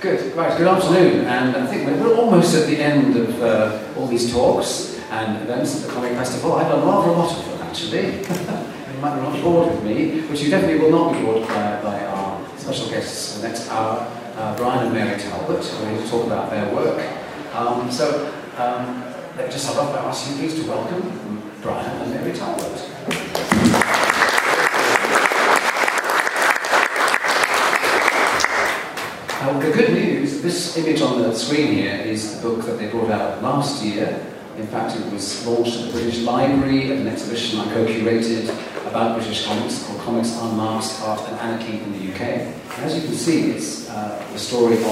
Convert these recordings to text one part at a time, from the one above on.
Good, right, good afternoon, and I think we're, almost at the end of uh, all these talks and events at the Comic Festival. I've done rather a lot of them, actually. you might not be bored with me, which you definitely will not be bored by, by our special guests for the next hour, uh, Bryan and Mary Talbot, who are here to talk about their work. Um, so, um, let me just start off by asking you please to welcome Bryan and Mary Talbot. The good news, this image on the screen here is the book that they brought out last year. In fact, it was launched at the British Library at an exhibition I co-curated about British comics called Comics Unmasked, Art and Anarchy in the UK. And as you can see, it's uh, the story of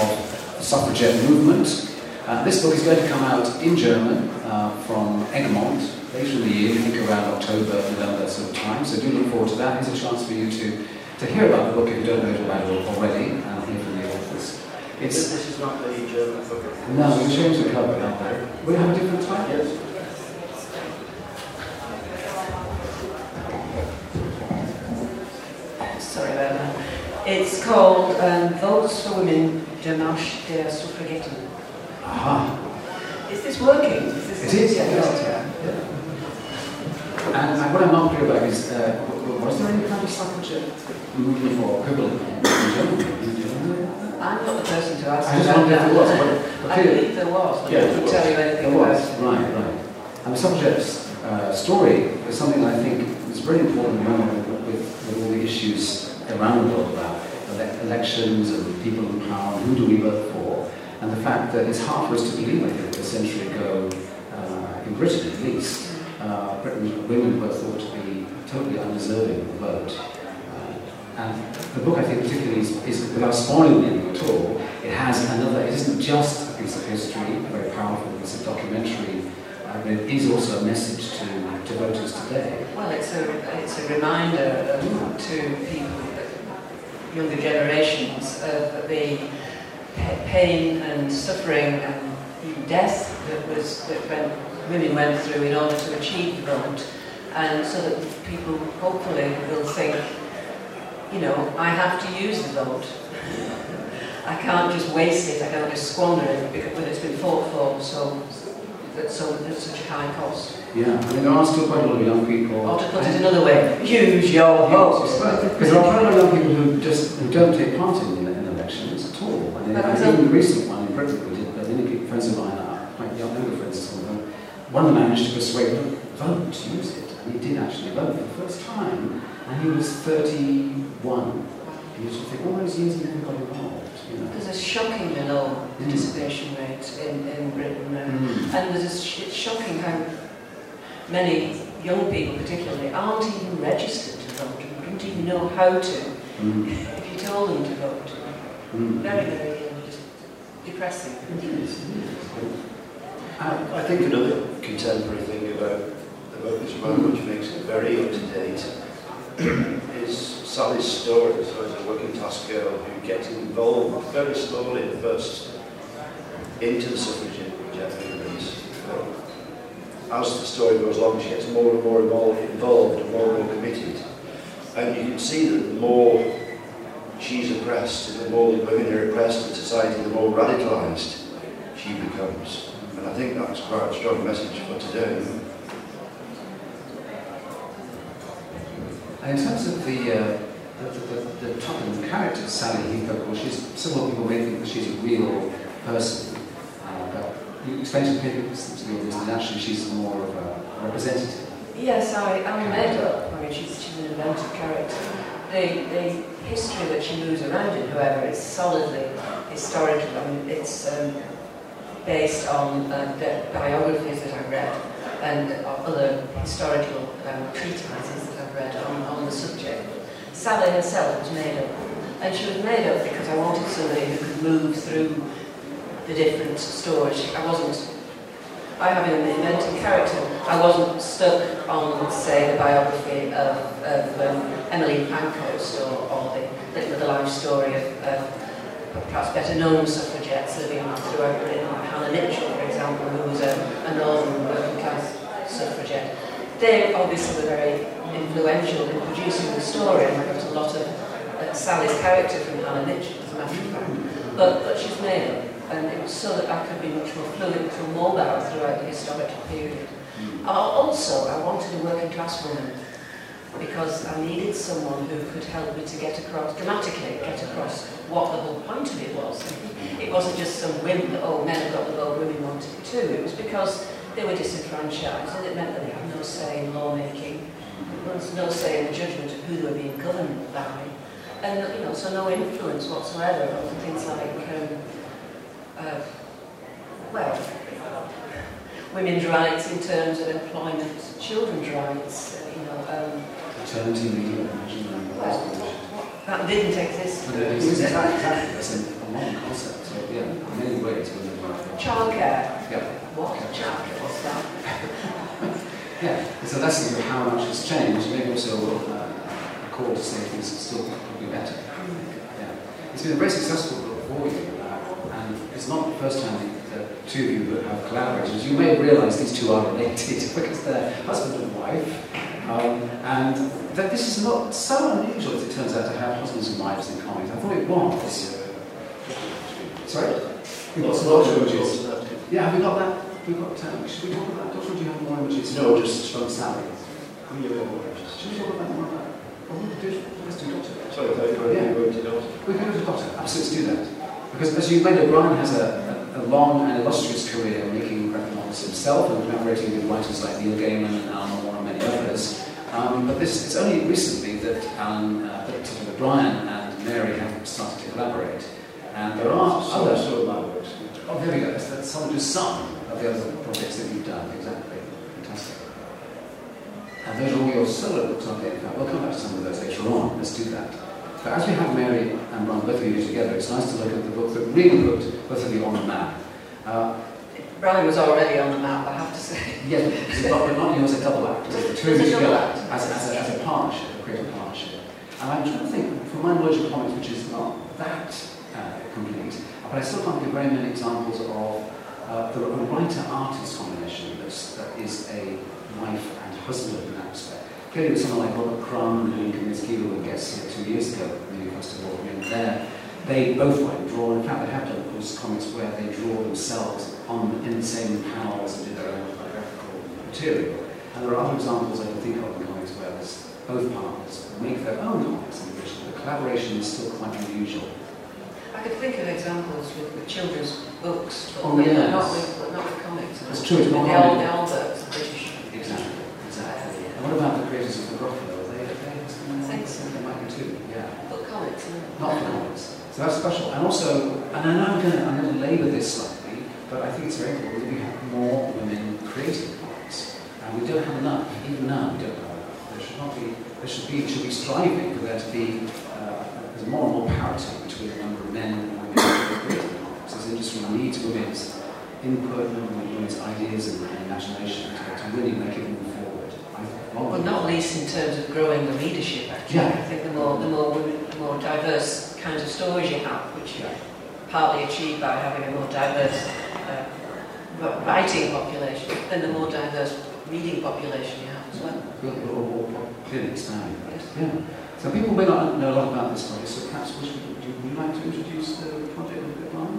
the suffragette movement. Uh, this book is going to come out in German uh, from Egmont later in the year, I think around October, November sort of time. So do look forward to that. Here's a chance for you to, to hear about the book if you don't know about it already, and hear from the authors. It's, this is not the German book. No, we changed the cover. haven't We We have a different title. Yes. Sorry about that. It's called um, Votes for Women, Der Marsch der Suffragetten. Aha. Is this working? Is this It is, yeah, yes. yeah. And, and what I'm not clear about is, uh, was there any kind of suffragette movement or equivalent in Germany? I'm not the person to ask I just wondered if there was. but- I believe there was, but Yeah, I couldn't was. tell you anything There about was, it. right, right. And the suffragette's uh, story is something I think is very important at the moment with, with, with all the issues around the world about ele- elections and people in power and who do we vote for. And the fact that it's hard for us to believe, I think, a century ago, uh, in Britain at least, uh, Britain, women were thought to be totally undeserving of the vote. And the book, I think, particularly is, is without spoiling anything at all, it has another, it isn't just a piece of history, a very powerful piece of documentary, uh, but it is also a message to, to voters today. Well, it's a, it's a reminder um, to people, younger generations, of the pain and suffering and death that was that went, women went through in order to achieve the vote, and so that people hopefully will think, you know, I have to use the vote. I can't just waste it. I can't just squander it because when it's been fought for so at so at such a high cost. Yeah, I mean, there are still quite a lot of young people. Or to put it another way, use your vote. Because there are quite a lot of young people who just who don't take part in, in elections at all. I think it- the recent one in Britain we did, but many people, friends of mine are quite young, younger friends, some of them, one managed to persuade them, vote, use it. And he did actually vote for the first time, and he was 31. And you just think, all those years he never got involved, you know. There's a shockingly low participation rate in, in Britain. Mm. And there's a sh- it's shocking how many young people, particularly, aren't even registered to vote, and don't even know how to Mm. if you told them to vote. Mm. Very, very um, depressing. Is, is. I, I think another contemporary thing about the well, which makes it very up to date, is Sally's story. So as a working class girl who gets involved very slowly at first into the suffragette movement. As the story goes along, she gets more and more involved, involved and more and more committed. And you can see that the more she's oppressed, and the more the women are oppressed in society, the more radicalised she becomes. And I think that's quite a strong message for today. And in terms of the, uh, the, the, the, the character, Sally Heath, of course, she's, several people may think that she's a real person, uh, but you explain to people that actually she's more of a representative. Yes, I, I'm made up. I mean, she's, she's an invented character. The, the history that she moves around in, however, is solidly historical. I mean, it's um, based on uh, the biographies that I've read and other historical um, treatises that I've read on, on the subject. Sally herself was made up. And she was made up because I wanted somebody who could move through the different stories. I wasn't by having an invented character, I wasn't stuck on, say, the biography of, of um, Emmeline Pankhurst or, or the of the life story of, of perhaps better known suffragettes living throughout Britain, like Hannah Mitchell, for example, who was a, a northern working class suffragette. They obviously were very influential in producing the story, and I got a lot of uh, Sally's character from Hannah Mitchell, as a matter of fact. But, but she's male, and it was so that I could be much more fluid and mobile throughout the historical period. Mm. Uh, Also, I wanted a working class woman because I needed someone who could help me to get across, dramatically get across what the whole point of it was. It wasn't just some whim that, oh, men have got the vote, women wanted it too. It was because they were disenfranchised and it meant that they had no say in lawmaking, there was no say in the judgment of who they were being governed by, and, you know, so no influence whatsoever on things like, um, uh, well, women's rights in terms of employment, children's rights, uh, you know, um, Maternity leave, and well, that didn't exist. But it is exactly, it's a modern concept, so yeah, in many ways, women are. Childcare, Yeah, what childcare was that? yeah, it's a lesson of how much has changed, maybe also uh, a call to say things are still probably better. Yeah. It's been a very successful book for you, uh, and it's not the first time that the two of you have collaborated. You may realise these two are related because they're husband and wife, um, and that this is not so unusual as it turns out to have husbands and wives in comics. I thought it was. Sorry? We've got Lots of. Yeah, have we got that? We've got, um, should we talk about that? Or do you have more images? No, just- from Sally. Who you were images. Should we talk about more about? Oh, let's do Dotter. Sorry, I thought you were Yeah. going to Dotter. We can go to Dotter. Absolutely, let's do that. Because as you may know, Bryan has a, a, a long and illustrious career making graphic novels himself and collaborating with writers like Neil Gaiman and Alan Moore and many others. Um, but this, it's only recently that Alan, uh, that uh, Bryan and Mary have started to collaborate. And there are So, other so works. Oh, there we go. That's, that's some, just some the other projects that you've done. Exactly. Fantastic. And those are all your solo books, aren't they? In fact, we'll come back to some of those later on. Let's do that. But as we have Mary and Ron, both of you together, it's nice to look at the book that really put both of you on the map. Uh, Bryan was already on the map, I have to say. yes, but not, you as a double act. Two of a you together act. as, a- as, a, as a partnership, a creative partnership. And I'm trying to think, from my knowledge of comics, which is not that uh, complete, but I still can't give very many examples of uh, the writer-artist combination that's, that is a wife and husband in that respect. Clearly with someone like Robert Crumb and Aline Kominsky, who guests here two years ago the New Festival, and there, they both and draw. In fact, they have done, of course, comics where they draw themselves on in the same panels and do their own graphical material. And there are other examples I can think of in comics where both partners make their own comics in which the collaboration is still quite unusual. I could think of examples with, with children's books, but, Oh, but yes. not, with, but not with comics. That's true, it's The not old, the old books, British. Exactly, exactly. And what about the creators of the Gruffalo? Are they, are they, I think so. They might be too, yeah. But comics, no. Not for comics. So that's special. And also, and I know I'm going to I'm going to labour this slightly, but I think it's very important that we have more women creating comics. And we don't have enough. Even now, we don't have enough. There should not be. There should be. Should be striving for there to be there's more and more parity between the number of men and women in comics. This industry needs women's input and women's ideas and, and imagination to, to really make it move forward. Well, not least in terms of growing the readership, actually. Yeah. I think the more, the more, women, the more diverse kinds of stories you have, which Yeah. partly achieved by having a more diverse uh, writing population, then the more diverse reading population you have as well. Clearly expand. Yeah. So people may not know a lot about this project, so perhaps we you, would you like to introduce the project a bit more?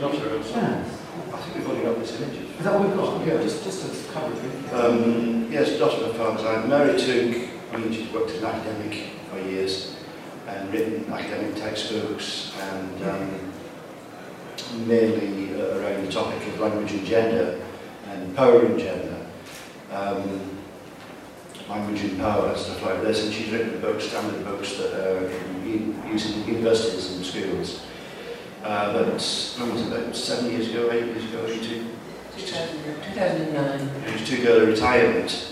Not. Yeah. I think we've already got this image. Is that what we've got? Yeah, just, just to cover it. Um, yes, Joshua Farms. I'm married to, I mean, she's worked as an academic for years and written academic textbooks and um, mainly around the topic of language and gender and power and gender. Um, language and power, and stuff like this, and she's written books, standard books that are used in universities and schools. Uh, but when was it, about seven years ago, eight years ago, she took 2009. she took her retirement.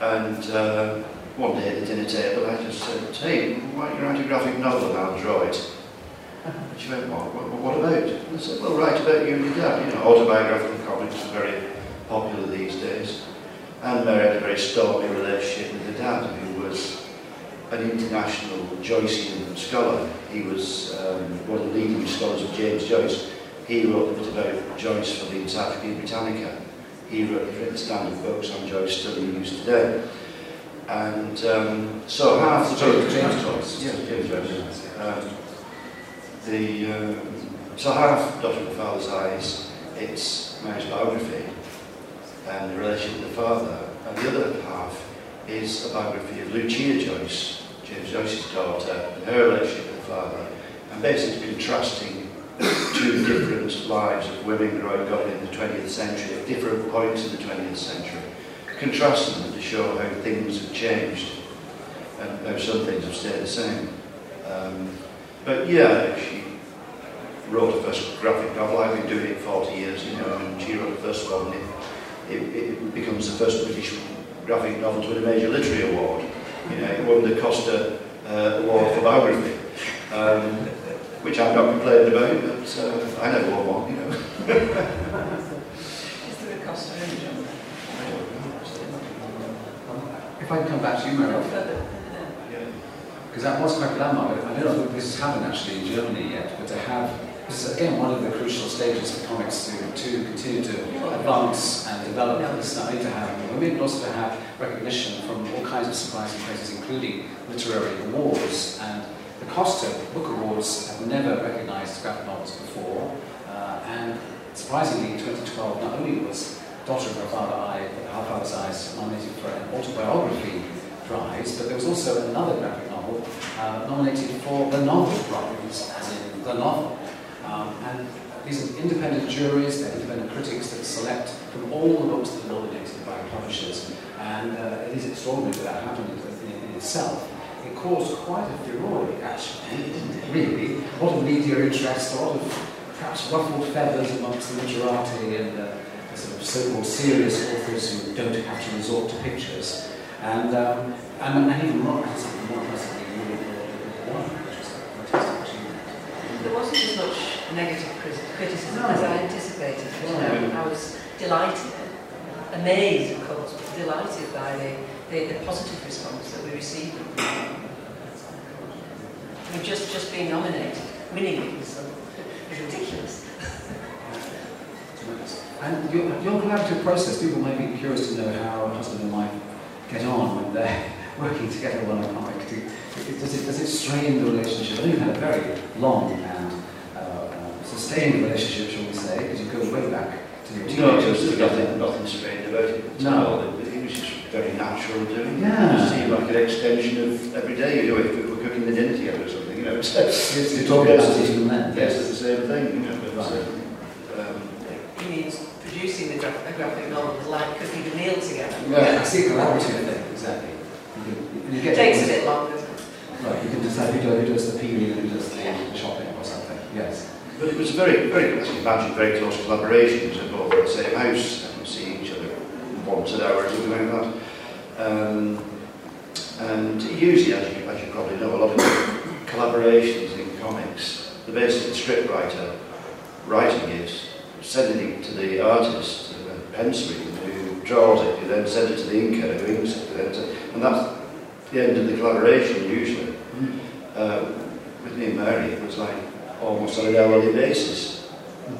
And uh, one day at the dinner table, I just said, hey, why don't you write a graphic novel and I'll draw it? And she went, what, what, what about? And I said, well, write about you and your dad. You know, autobiographical comics are very popular these days. And Mary had a very stormy relationship with her dad, who was an international Joycean scholar. He was um, one of the leading scholars of James Joyce. He wrote a bit about Joyce for the Encyclopedia Britannica. He wrote written standard books on Joyce still in use today. And um, so half the James. James Joyce. Yeah, James Joyce. Um, the um, so half the Father's Eyes, it's Mary's biography and the relationship with the father, and the other half is a biography of Lucia Joyce, James Joyce's daughter, and her relationship with the father, and basically contrasting two different lives of women growing up in the 20th century at different points in the 20th century, contrasting them to show how things have changed and how some things have stayed the same. Um, but yeah, she wrote the first graphic novel. I've been doing it 40 years, you know, and she wrote the first one. It, it, it becomes the first British graphic novel to win a major literary award. You know, it won the Costa uh, Award for biography, um, which I'm not complaining about, but uh, I never won one, you know. Is there a cost of? If I can come back to you, Mary, No further. because that was quite landmark. I don't know if this has happened actually in Germany yet, but to have this is again one of the crucial stages for comics to, to continue to advance and develop. It's not only to have women, but also to have recognition from all kinds of surprising places, including literary awards. And the Costa Book Awards have never recognised graphic novels before. Uh, and surprisingly, in 2012, not only was Dotter of Her Father Eye, Her Father's Eyes nominated for an autobiography prize, but there was also another graphic novel uh, nominated for the novel prize, as in the novel. Um, and these are independent juries, they're independent critics that select from all the books that are nominated by publishers. And uh, it is extraordinary that that happened in, in itself. It caused quite a furore, actually, really? A lot of media interest, a lot of perhaps ruffled feathers amongst the literati and uh, the sort of so-called serious authors who don't have to resort to pictures. And, um, and, and even more impressively, more impressively, you would have won, which was a fantastic achievement. There wasn't as much negative criticism No. as I anticipated. You know, No. I was delighted, amazed, of course, but delighted by the, the, the positive response that we received. I mean, just, just being nominated, winning it was, ridiculous. And your, your collaborative process, people may be curious to know how a husband and wife get on when they're working together on a comic. Does, it, does it strain the relationship? I know you've had a very long sustained relationship, shall we say, because you go way back to your No, teenagers there's together. nothing, nothing strange about it. No. It, it was just very natural doing it. Yeah. It seemed like an extension of every day. You know, if we were cooking the dinner together or something, you know. It's, Yes, you talk about it even then. Yes, it's the same thing, you know. But, Right. um, He means producing the gra- a graphic novel was like cooking a meal together. Yeah, I see a collaborative thing, exactly. You can, and you It get takes a bit longer. Right, you can decide who does, who does the peeling and who does the shopping or something. Yes. But it was a very, very, as you imagine, very close collaborations of both in the same house and seeing each other once an hour or something like that. Um, and usually, as you, as you probably know, a lot of collaborations in comics, the basic script writer writing it, sending it to the artist, the penciler who draws it, who then sends it to the inker who inks it, and that's the end of the collaboration usually. Uh, with me and Mary, it was like almost on an hourly basis.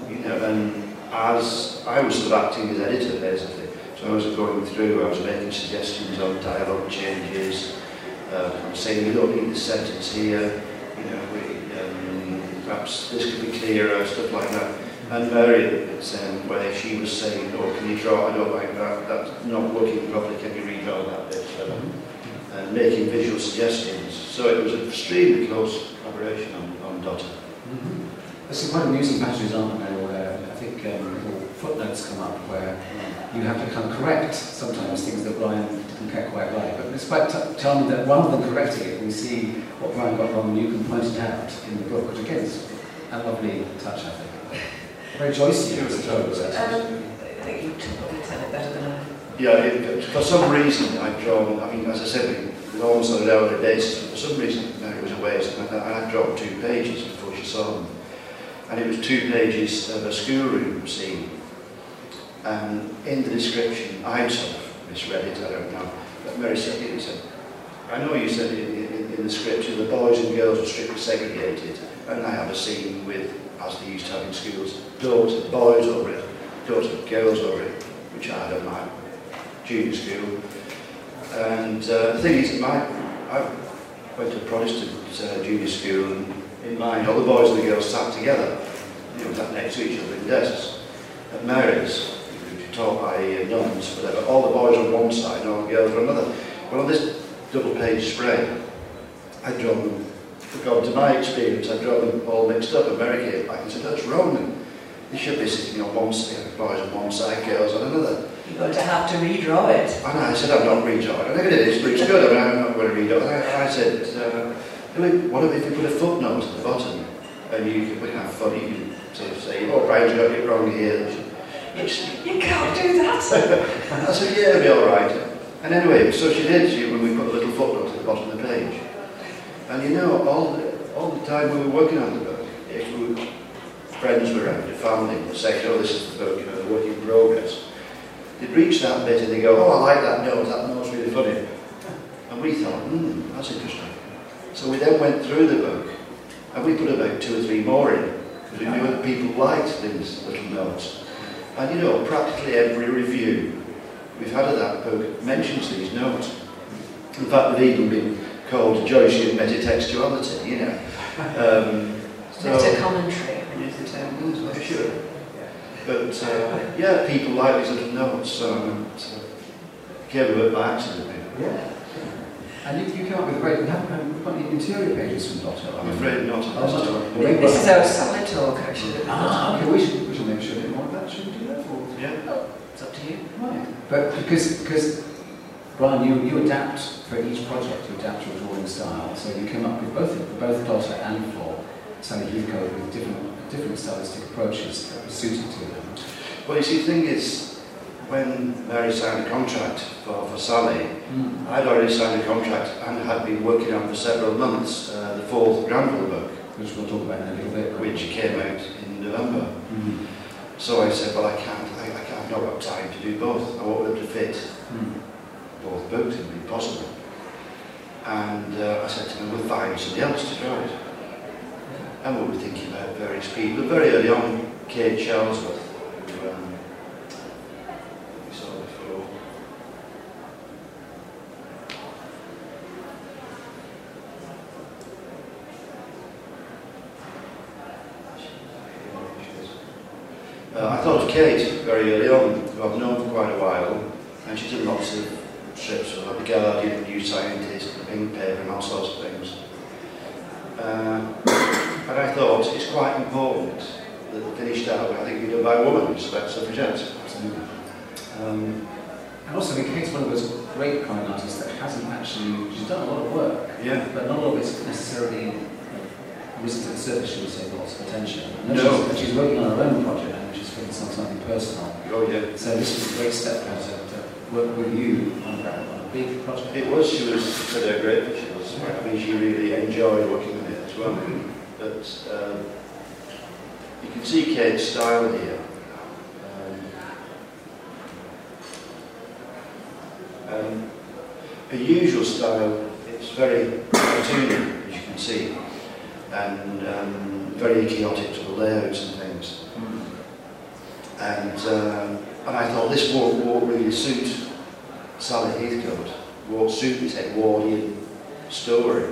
You know, and as I was sort of acting as editor basically, so I was going through, I was making suggestions on dialogue changes, uh, saying we don't need this sentence here, you know, we, um, perhaps this could be clearer, stuff like that. And Mary, the same way, she was saying, oh, can you draw, I don't like that, that's not working properly, can you redraw that bit? And making visual suggestions. So it was an extremely close collaboration on, on Dotter. Mm-hmm. There's some quite amusing passages, aren't there, where I think um, little footnotes come up where you have to kind of correct sometimes things that Bryan didn't get quite right. But it's quite t- charming that rather than correcting it, we see what Bryan got wrong and you can point it out in the book, which again is a lovely touch, I think. Very Joycean, I suppose, actually. Um, I think you would probably tell it better than I. Yeah, it, for some reason I'd drawn, I mean, as I said, it was almost on an hourly basis, for some reason Mary was away, so I, I drawn two pages them. And it was two pages of a schoolroom scene. And in the description, I sort of misread it, I don't know, but Mary said, he said, I know you said in, in, in the scripture the boys and girls are strictly segregated, and I have a scene with, as they used to have in schools, daughter, boys over it, daughter, girls over it, which I don't mind junior school. And uh, the thing is, my, I went to Protestant uh, junior school and in mind, all the boys and the girls sat together, you know, sat next to each other in desks. At Mary's, taught by nuns, whatever, all the boys on one side and all the girls on another. Well, on this double page spread, I drawn them, according to my experience, I drawn them all mixed up, and Mary came back and said, that's wrong, they should be sitting on one side, boys on one side, girls on another. You're going to have to redraw it. And I said, I'm not redrawing it. I never did it, it's good, I mean, I'm not going to redraw it. I, I said, uh, what if you put a footnote at the bottom? And you can have fun, you can sort of say, oh, Bryan's got it wrong here. It's, you can't do that. I said, yeah, it'll be all right. And anyway, so she did, she, when we put a little footnote at the bottom of the page. And you know, all the, all the time we were working on the book, if we were, friends were around, your family would say, oh, this is the book, you know, the work in progress. They'd reach that bit and they go, oh, I like that note, that note's really funny. And we thought, hmm, that's interesting. So we then went through the book and we put about two or three more in because we knew that people liked these little notes. And you know, practically every review we've had of that book mentions these notes. In fact, they've even been called Joycean metatextuality, you know. Um, so, Meta commentary, I use the term. Mm, sure. But uh, yeah, people like these little notes, so, so came about by accident. Yeah. And you, you came up with a great, we haven't got any interior pages from Dotter. I'm afraid not. Oh, this is our solid talk, actually. Ah, okay, we should, we should make sure that more of that, should we do that? Or? Yeah. Well, it's up to you. Right. But because, because Bryan, you, you adapt for each project, you adapt your drawing style, so you came up with both, both Dotter and for Sally Heathcote with different, different stylistic approaches that were suited to them. Well, you see, the thing is, when Mary signed a contract for, for Sally, mm. I'd already signed a contract and had been working on for several months uh, the fourth Grandville book. Which we'll talk about in a little bit. Which came out in November. Mm. So I said, well, I can't, I, I can't, I've not got time to do both. I won't be able to fit mm. both books, it would be possible. And uh, I said to them, we'll find somebody else to it. And we were thinking about various people. Very early on, Kate Charlesworth, who um, Uh, I thought of Kate very early on, who I've known for quite a while, and she's done lots of trips with The Guardian, New Scientist, The Pink Paper, and all sorts of things. Uh, and I thought it's quite important that the finished out, I think, be done by a woman, it's about suffragettes. Absolutely. Um, and also, I mean, Kate's one of those great crime artists that hasn't actually, she's done a lot of work, yeah. but not all of it's necessarily risen to the surface, should we say, lots of attention. And no. She's, she's working on her own project focus on something personal. Oh, yeah. So this was a great step for her to, to work with you on, on a big project. It was, she was, said how great she was. I mean, she really enjoyed working with it as well. Mm-hmm. But um, you can see Kate's style here. Um, um, a usual style, it's very cartoony, as you can see, and um, very chaotic to the layouts and things. Mm. And, um, and I thought this won't, won't really suit Sally Heathcote, won't suit this Edwardian story,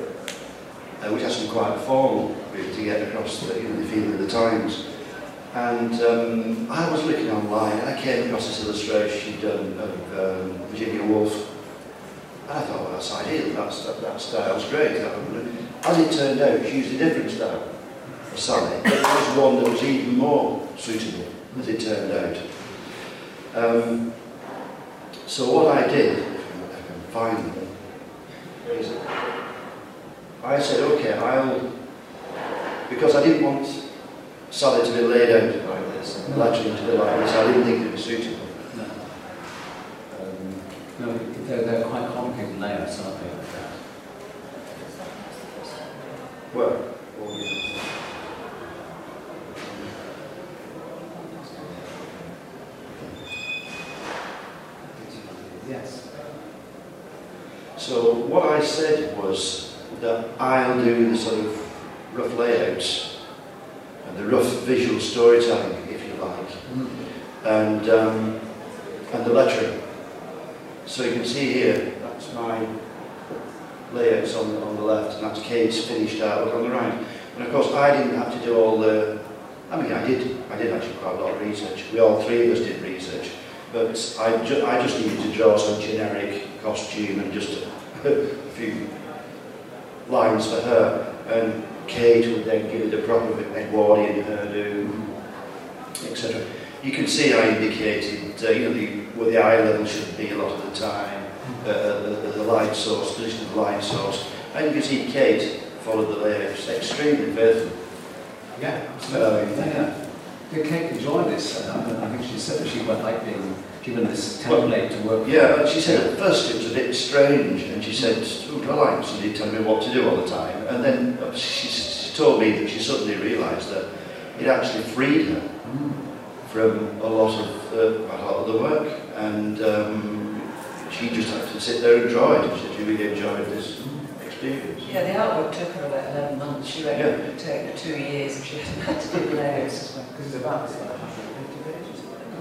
uh, which has to quite formal really to get across the, you know, the feeling of the times. And um, I was looking online and I came across this illustration she'd done of um, Virginia Woolf. And I thought, well, that's ideal, that's, that, that style's great. As it turned out, she used a different style for Sally, but there was one that was even more suitable as it turned out. Um, so what I did, if I can find them, is I said, okay, I'll, because I didn't want Sally to be laid out like this, and lettering to be like this, I didn't think it was suitable. No. Um, no, they're, they're quite complicated layouts, aren't they, like that? Well, So what I said was that I'll do the sort of rough layouts and the rough visual storytelling, if you like, mm. and um, and the lettering. So you can see here, that's my layouts on the, on the left, and that's Kate's finished artwork on the right. And of course, I didn't have to do all the. I mean, I did. I did actually quite a lot of research. We all three of us did research, but I, ju- I just needed to draw some generic costume and just few lines for her. And Kate would then give it a proper Edwardian hairdo, etc. You can see I indicated, uh, you know, the, where the eye level should be a lot of the time, uh, the, the light source, position of the light source. And you can see Kate followed the layers extremely faithfully. Yeah, absolutely. Um, yeah. Did Kate enjoy this? Uh, I think she said that she quite liked being given this template to work with. Yeah, and she said at first it was a bit strange, and she said, oh, do I like somebody telling me what to do all the time? And then she, she told me that she suddenly realised that it actually freed her Mm. from a lot of, uh, a lot of the work, and um, she just had to sit there and draw it. She said she really enjoyed this experience. Yeah, the artwork took her about 11 months. She reckoned it would take her two years and she had to do layers. Because it's about it's like 150 pages.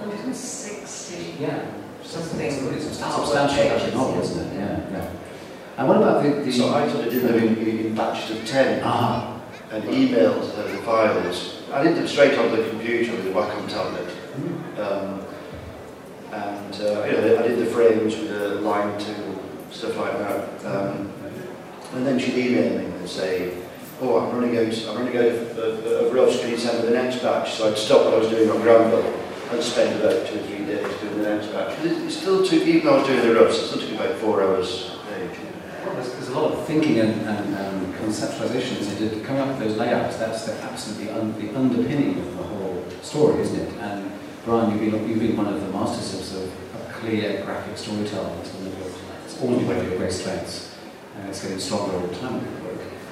160 Yeah. something It's a substantial pages, novel, yeah. isn't it? Yeah, yeah. And what about the... the So I sort of did them in, in, in batches of 10 Ah. and emailed her the files. I did them straight on the computer with a Wacom tablet. Um, and uh, you know, I did the frames with a line tool, stuff like that. Um, and then she'd email me and say, "Oh, I'm running out. I'm running out of, of, of roughs. Can you send me the next batch?" So I'd stop what I was doing on Grandville and spend about two or three days doing the next batch. But it, it still took, even though I was doing the roughs, it still took about four hours a. Well, there's, there's a lot of thinking and, and um, conceptualizations into coming up with those layouts. That's the, absolutely un, the underpinning of the whole story, isn't it? And Bryan, you've been, you've been one of the masters of, sort of, of clear graphic storytelling. It's, one of your, it's always one of your great strengths, and it's getting stronger all the time with your work.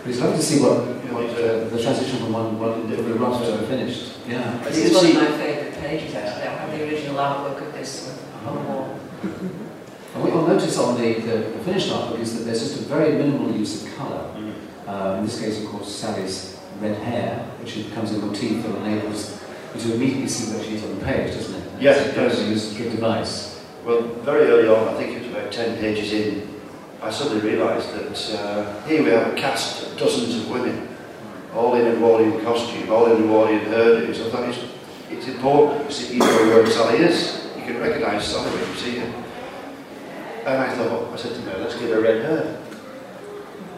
But it's lovely to see what, what uh, the transition from one, one from the rough to the finished. Yeah. This is one of my favourite pages actually. I have the original artwork of this on the wall. And what you'll notice on the, the, the finished artwork is that there's just a very minimal use of colour. Uh, in this case, of course, Sally's red hair, which becomes a motif that enables you to immediately see where she is on the page, doesn't it? Yes, it does. a use good device. Well, very early on, I think it was about 10 pages in, I suddenly realised that uh, here we have a cast of dozens of women, all in Edwardian costume, all in Edwardian hairdos. I thought it's, it's important because you know where Sally is. You can recognise Sally when you see her. And I thought, I said to her, let's give her red hair.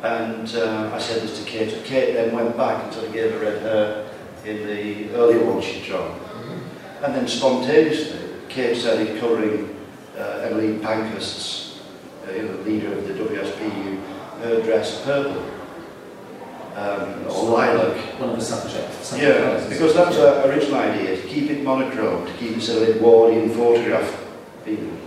And uh, I said this to Kate. Kate then went back and sort of gave her red hair in the earlier one she'd drawn. And then spontaneously, Kate started colouring uh, Emmeline Pankhurst's, you the leader of the WSPU, her dress purple. Um, or lilac. One of the subjects. subject Yeah, colours, because that was our original idea, to keep it monochrome, to keep it sort of Edwardian photograph feeling.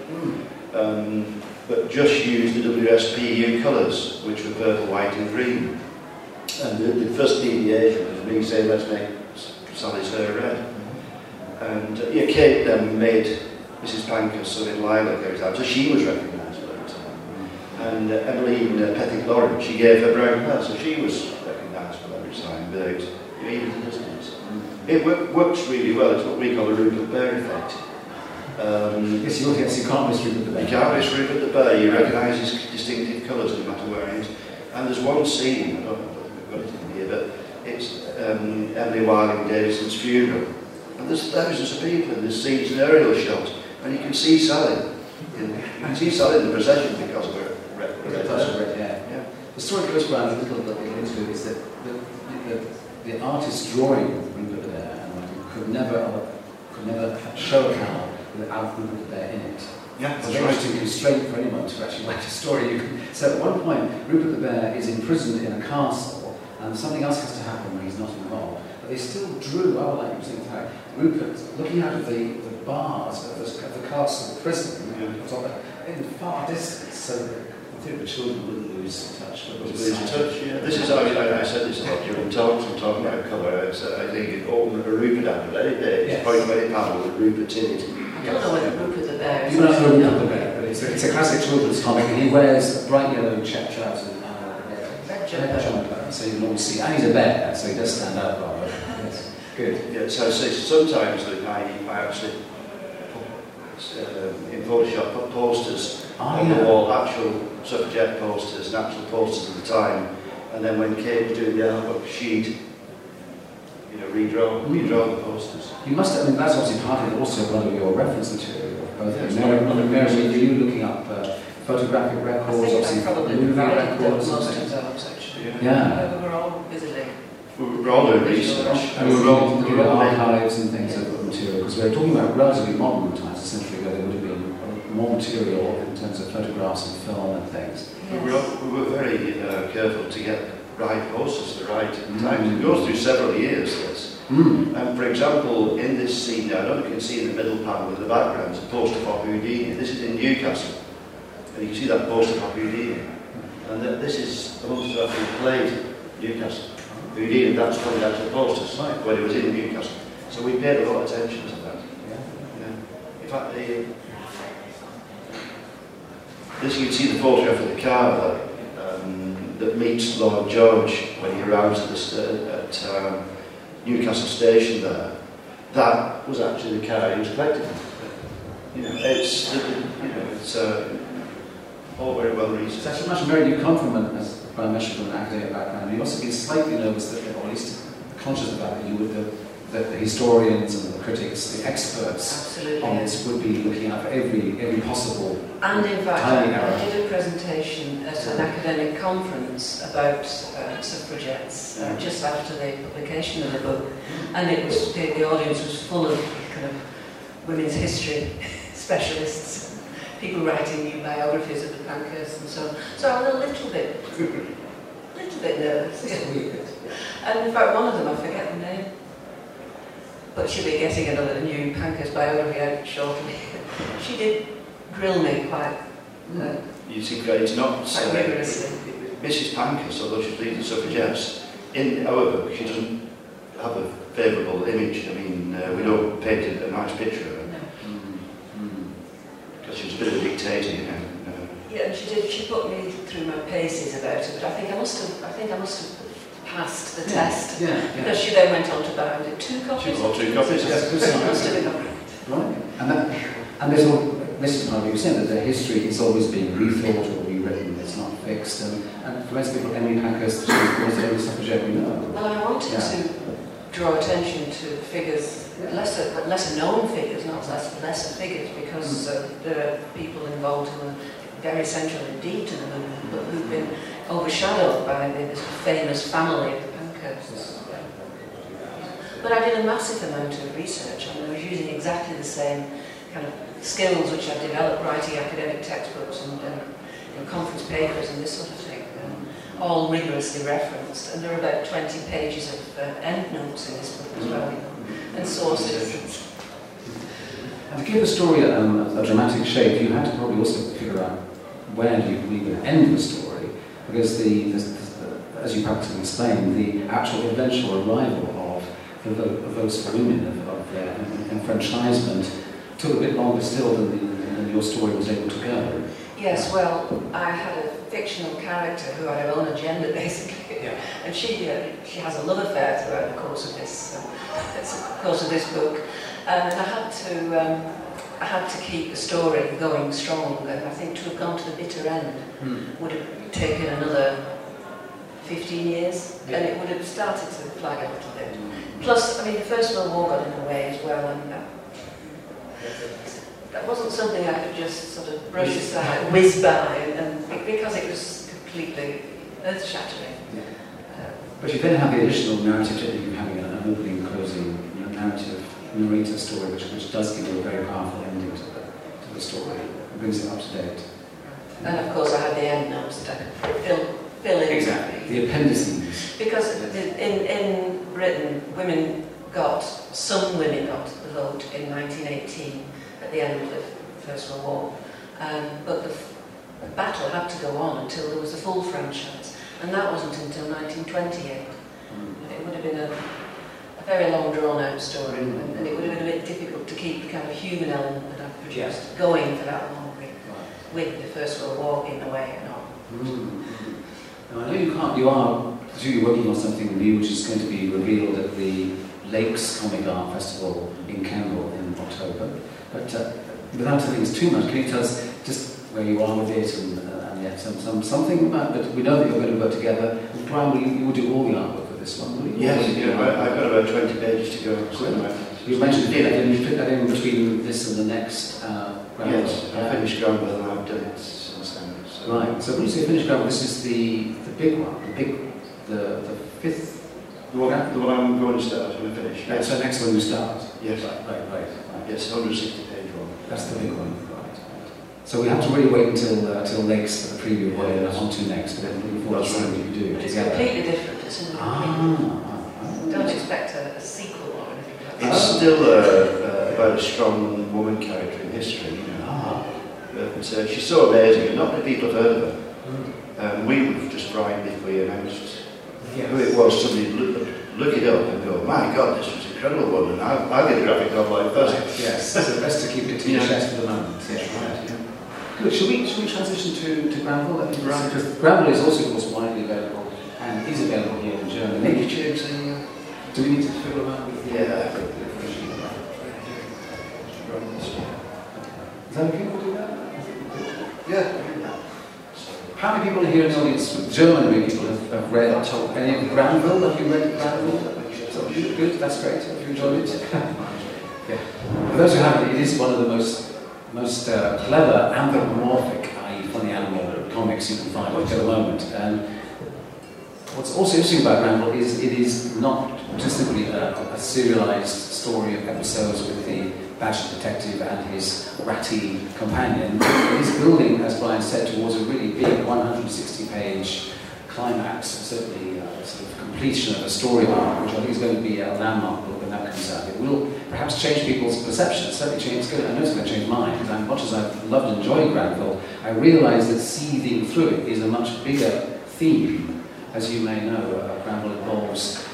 Um, but just use the WSPU colours, which were purple, white and green. And the, the first deviation was me saying, let's make Sally's hair red. And uh, yeah, Kate then made Mrs. Pankhurst sort of in lilac every time, so she was time. And uh, Emmeline uh, Pethick Lawrence, she gave her brown hair, so she was recognisable every time, without even the distance. It wo- works really well, it's what we call a Rupert Bear effect. Um, Yes, you, yes, you can't miss Rupert the Bear. you can't miss Rupert the Bear, you recognise his distinctive colours no matter where he is. And there's one scene, I don't know if we've got it in here, but it's um, Emily Wilding Davison's funeral. And there's thousands of people, and there's scenes an aerial shot, and you can see Sally. In, you can see Sally in the procession because of her red, Red red hair. Yeah. The story goes Bryan, a little get into is that the, the, the artist drawing Rupert the Bear and could never could never show a cow without Rupert the Bear in it. Yeah, It's that's a right. interesting constraint for anyone to actually write a story. You can, so at one point, Rupert the Bear is imprisoned in a castle, and something else has to happen when he's not involved. But they still drew, oh, like you saying, Harry, Rupert looking out of the, the bars of the, of the castle prison, Yeah. in the far distance, so I think the children wouldn't lose touch. But would Lose touch, yeah. This is, I mean, I I said this a lot during talks, I'm talking about colour, it's, uh, I think it all a Rupert had very big, Yes. it's point by panel with Rupert in it. I don't know whether Rupert the Bear is You don't know Rupert the known. Bear, but it's a, it's a classic children's comic, and he wears a bright yellow check trousers and uh, Red red jumper. jumper, so you can always see. And he's a bear, so he does stand out rather. Yes. Good. Yeah, so, so sometimes that I, I actually um, in Photoshop put posters Oh, on yeah. the wall, actual suffragette posters and actual posters at the time. And then when Kate was doing the album, she'd you know, redraw, redraw the posters. You must, have, I mean, that's obviously partly also one of your reference material. Both Yes. Mary, Mary, were you looking up uh, photographic records, obviously I probably movie the- records, and most of actually. Yeah. We were all busily. We were all doing research. And we we were all, looking at archives and things of material, because we're talking about relatively modern times, essentially, where there would have been more material in terms of photographs and film and things. We were, we were very uh, careful to get the right posters, the right Mm. times. It goes through several years, this. Mm. And for example, in this scene now, I don't know if you can see in the middle panel with the background, it's a poster for Houdini. This is in Newcastle. And you can see that poster for Houdini. And th- this is amongst the who played Newcastle. Houdini, that's coming out of the posters Right. when it was in Newcastle. So we paid a lot of attention to that. Yeah. Yeah. In fact, the, this you can see the photograph of the car that, um, that meets Lloyd George when he arrives at, the, at um, Newcastle station there. That was actually the car he was collecting. You know, it's, you know, it's uh, all very well It's researched. actually much Mary, you come from an, as biometrical and academic background. You must have been slightly nervous that, or at least conscious about that you would, the, that the historians and the critics, the experts Absolutely. on this would be looking for every every possible. And in fact, I. Did a presentation at an academic conference about uh, suffragettes uh, just after the publication of the book, and it was the, the audience was full of kind of women's history specialists, people writing new biographies of the Pankhursts and so on. So I was a little bit, little bit nervous. And in fact, one of them, I forget the name, but she'll be getting another new Pankhurst biography out shortly. she did grill me quite uh, You see, it's not uh. Mrs. Pankhurst, although she's leading suffragettes, in our book she doesn't have a favourable image. I mean, uh, we don't paint a nice picture of her No. Mm. Mm. because she was a bit of a dictator, you know. Uh, Yeah, and she did. She put me through my paces about it, but I think I must have. I think I must have passed the test Yeah, yeah. because she then went on to buy was it two copies. She bought two copies, yes. It must have been correct. Right. And that, and there's all, this is part of what you saying, that the history is always being rethought or rewritten, it's not fixed. And, and for most people, Emily Pankhurst, she was the only suffragette we know. Well, I wanted Yeah. to draw attention to figures, lesser, but lesser known figures, not less, lesser figures, because uh, there are people involved who are very central indeed to the movement, but who've been overshadowed by this famous family of the Pankhursts. But I did a massive amount of research, and I was using exactly the same kind of skills which I've developed writing academic textbooks and, conference papers and this sort of thing. Um, all rigorously referenced, and there are about 20 pages of uh, endnotes in this book as well, and sources. To give the story um, a dramatic shape, you had to probably also figure out where you we would end the story, because the, the, as you practically explained, the actual eventual arrival of, the, of votes for women, of, of their enfranchisement, took a bit longer still than, than your story was able to go. Yes, well, I had a fictional character who had her own agenda, basically, Yeah. and she uh, she has a love affair throughout the course of this uh, course of this book, and I had to um, I had to keep the story going strong, and I think to have gone to the bitter end hmm. would have taken another 15 years, and it would have started to flag a little bit. Hmm. Plus, I mean, the First World War got in the way as well, and that, that wasn't something I could just sort of brush aside, whiz by, and, and because it was completely earth-shattering. Yeah. Uh, But you then have the additional narrative technique of having an opening and closing narrative narrator story, which, which does give you a very powerful ending to the, to the story. It brings it up to date. and of course, I had the end notes that I could fill, fill in. Exactly, The appendices. Because in, in Britain, women got, some women got the vote in 1918 at the end of the First World War. Um, but the, the battle had to go on until there was a full franchise. And that wasn't until 1928. It would have been a, a very long drawn out story and, and it would have been a bit difficult to keep the kind of human element that I've produced going for that long with, with the First World War in the way and all. Mm. Now, I know you can't, you are, you're working on something new which is going to be revealed at the Lakes Comic Art Festival in Campbell in October. But uh, without telling us too much, can you tell us just where you are with it and, uh, and yet some, some, something about, but we know that you're going to work together. And Bryan, will you, you will do all the artwork this this one, will you? Yes, Or will it be yeah, like- I, I've got about 20 pages to go. So Good. You mentioned fit that in, you fit that in between this and the next uh, round. Yes, I finished Grandville and I've done it since then. So. Right, so when you say finished ground, this is the, the big one, the big, the, the fifth, The one, the one I'm going to start when I finish. that's the next one you start? Yes. Right, right, right. right. Yes, 160 page one. That's the big one, right. So we have to really wait until, uh, till Lakes for the preview one and Yes. on to next, but then looking forward to That's seeing what you do But it's together. completely different. It's in completely. ah. Don't expect a, a sequel or anything like that. It's still uh, uh, about a strong woman character in history, you know. Ah. But uh, she's so amazing, and not many people have heard of her. Um, we were just frightened if we announced who it was. Somebody look, look it up and go, my God, this was an incredible woman. I'll, I'll get a graphic novel like Right, first. yes, so best to keep it to your chest for the moment. Yeah, right, yeah. Good, should we, should we transition to, to Grandville? That right. Because Grandville is also, of course, widely available and is available here in Germany. Maybe change the... Uh, Do we need to fiddle around with the... Yeah. Is that okay? We'll do that? yeah. How many people here in the audience, German people, have, have read any of Grandville? Have you read Grandville? So, good, good, that's great. Have you enjoyed it? yeah. For those who haven't, it is one of the most most uh, clever anthropomorphic, i.e. funny animal comics you can find at the moment. And what's also interesting about Grandville is it is not just simply a, a serialized story of episodes with the badger detective and his ratty companion. It is building, as Bryan said, towards a really big 160-page climax, certainly uh, sort of completion of a story arc, which I think is going to be a landmark book when that comes out. It will perhaps change people's perceptions, Certainly change. It's going, I know it's going to change mine. Because as much as I've loved and enjoyed Grandville, I realise that seething through it is a much bigger theme. As you may know, uh, Grandville involves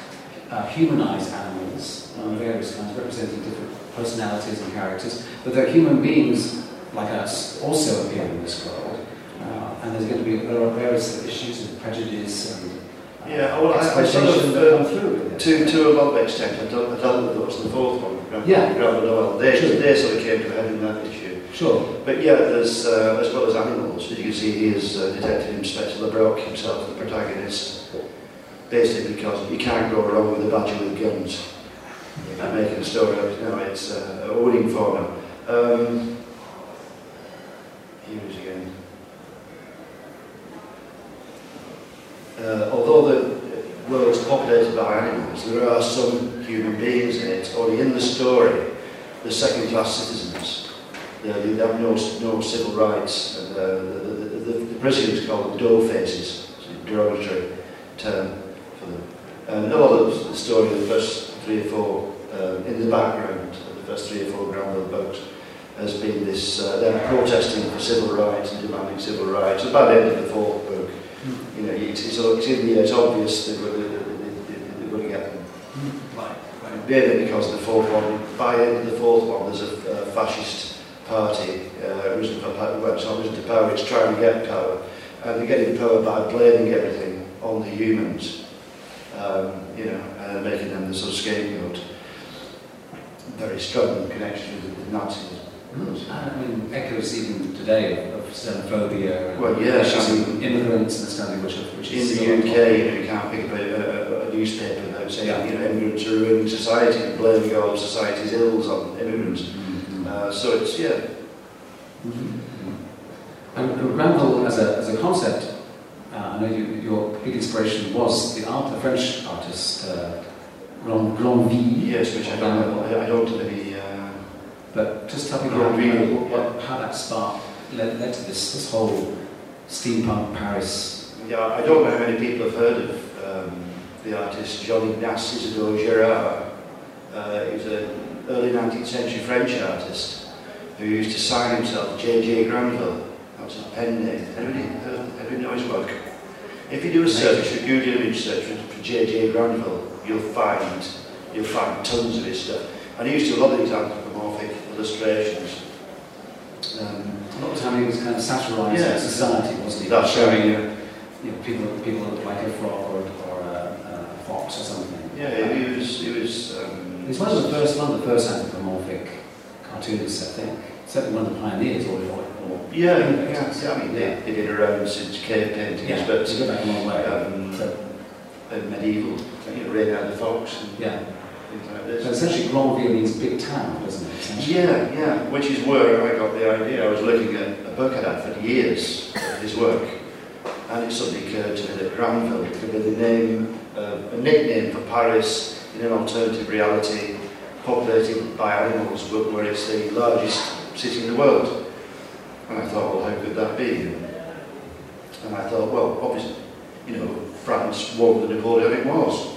uh, humanised animals of various kinds, representing different personalities and characters, but they're human beings like us also appear in this world. Uh, and there's going to be there are various issues of prejudice and uh, Yeah, well, I- I sort of, that uh, come through with it. To, to a lot of extent, I don't, I don't know those, the fourth one, Grandville, Yeah. Noel, they, Sure. they sort of came to a head in that issue. Sure. But yeah, there's, uh, as well as animals, as you can see, he is uh, Detective Inspector LeBrock himself, the protagonist, basically because you can't go wrong with a badger with guns. And making a story out of it now, it's uh, a winning formula. Um, here it is again. Uh, although the world is populated by animals, there are some human beings in it, only in the story, the second-class citizens. They, they have no, no civil rights. And, uh, the, the, the, the presidents call them dough faces, it's a derogatory term for them. And a lot of the story of the first three or four, um, in the background of the first three or four Grandville books, has been this, uh, them protesting for civil rights and demanding civil rights. And by the end of the fourth book, you know, it's, it's, it's in the it's obvious that we're, that they're going to get them. Right. Right. Mainly because the fourth one, by the end of the fourth one, there's a, a fascist party uh, risen for power, well, it's not risen to power, it's trying to get power. And they're getting power by blaming everything on the humans, um, you know, and making them the sort of scapegoat. Very strong connection with the Nazis. I mean, echoes even today of, of xenophobia and Well, yeah, issues I of immigrants and stuff, which, which In is the UK, you know, you can't pick up a, a, a newspaper without saying, Yeah. you know, immigrants are ruining society and blaming all of society's ills on immigrants. Mhm. Uh, so it's, yeah, Mhm. And, and Grandville, as a, as a concept, uh, I know you, your big inspiration was the art, the French artist uh, Grand, Grandville. yes, which I don't know, I, I don't any, uh, But just tell me how, Grandville, what, what, how that spark led, led to this, this whole steampunk Paris. yeah, I don't know how many people have heard of um, the artist Jean-Ignace Isidore Gerard. Uh, he was an early 19th century French artist who used to sign himself J.J. Grandville. That was his pen name. Anybody, heard, anybody know his work? If you do a search, a Google image search for J.J. Grandville, you'll find, you'll find tons of his stuff. And he used to a lot of these anthropomorphic illustrations. Um, A lot of the time he was kind of satirising Yeah. society, wasn't he? That's Showing right. you know, people, people that like a frog or, or a, a fox or something. yeah, he was, he was, um, He's one of the first, one of the first anthropomorphic cartoonists, I think. Certainly one of the pioneers, or, or, or yeah, yeah, yeah, I mean, they, they've been around since cave paintings, yeah, but to go back a long way. um, So, medieval, you know, Rain out the Fox and Yeah. Like So this. essentially, Grandville means big town, doesn't it? Yeah, yeah, which is where I got the idea. I was looking at a book I'd had for years his work, and it suddenly occurred to me that Grandville could be the name, uh, a nickname for Paris in an alternative reality, populated by animals, but where it's the largest city in the world. And I thought, well, how could that be? And I thought, well, obviously, you know, France won the Napoleonic Wars,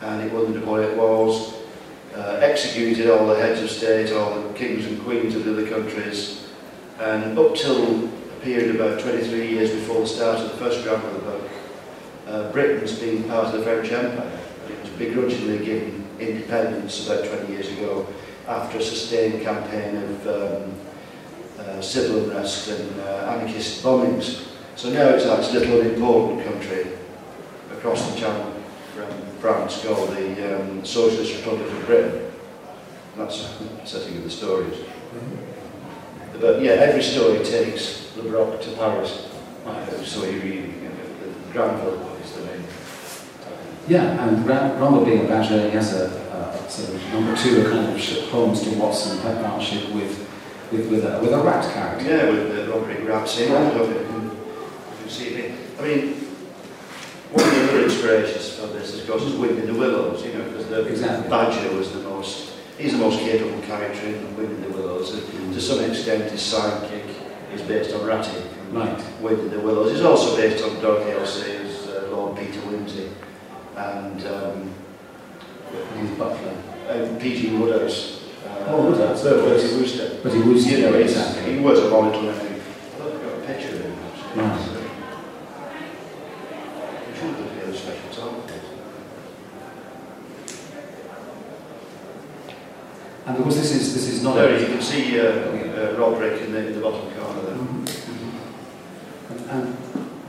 and it won the Napoleonic Wars uh, executed all the heads of state, all the kings and queens of the other countries, and up till a period about 23 years before the start of the first Grandville book, uh, Britain's been part of the French Empire. It was begrudgingly given independence about 20 years ago after a sustained campaign of um, uh, civil unrest and uh, anarchist bombings. So now it's like little unimportant country across the channel France called the um, Socialist Republic of Britain. That's the setting of the stories. But yeah, every story takes Le Brock to Paris. Uh, So you read, you know, the Grandville is the name. Yeah, and Rumble being a badger, he has a, a sort of number two, a kind of Holmes to Watson partnership with, with, with, a, with a rat character. Yeah, with uh, Roderick Ratzi. I don't know if you can, you see it. I mean, one of the other inspirations for this, of course, is Wind in the Willows, you know, because the Exactly. Badger was the most, he's the most capable character in Wind in the Willows. And to some extent, his sidekick is based on Ratty from Right. Wind in the Willows. It's also based on Dorothy L. Sayers' uh, Lord Peter Wimsey and um, His butler. uh, P.G. Wodehouse. Uh, Oh, Wodehouse, Bertie of course. Wooster. But he was, You know, exactly. He was a monitor and everything. I've got a picture of him actually. Right. I'm sure there'll be a special time for it. And of course, this is, this is not There you can see uh, uh, Roderick in the, in the bottom corner there. And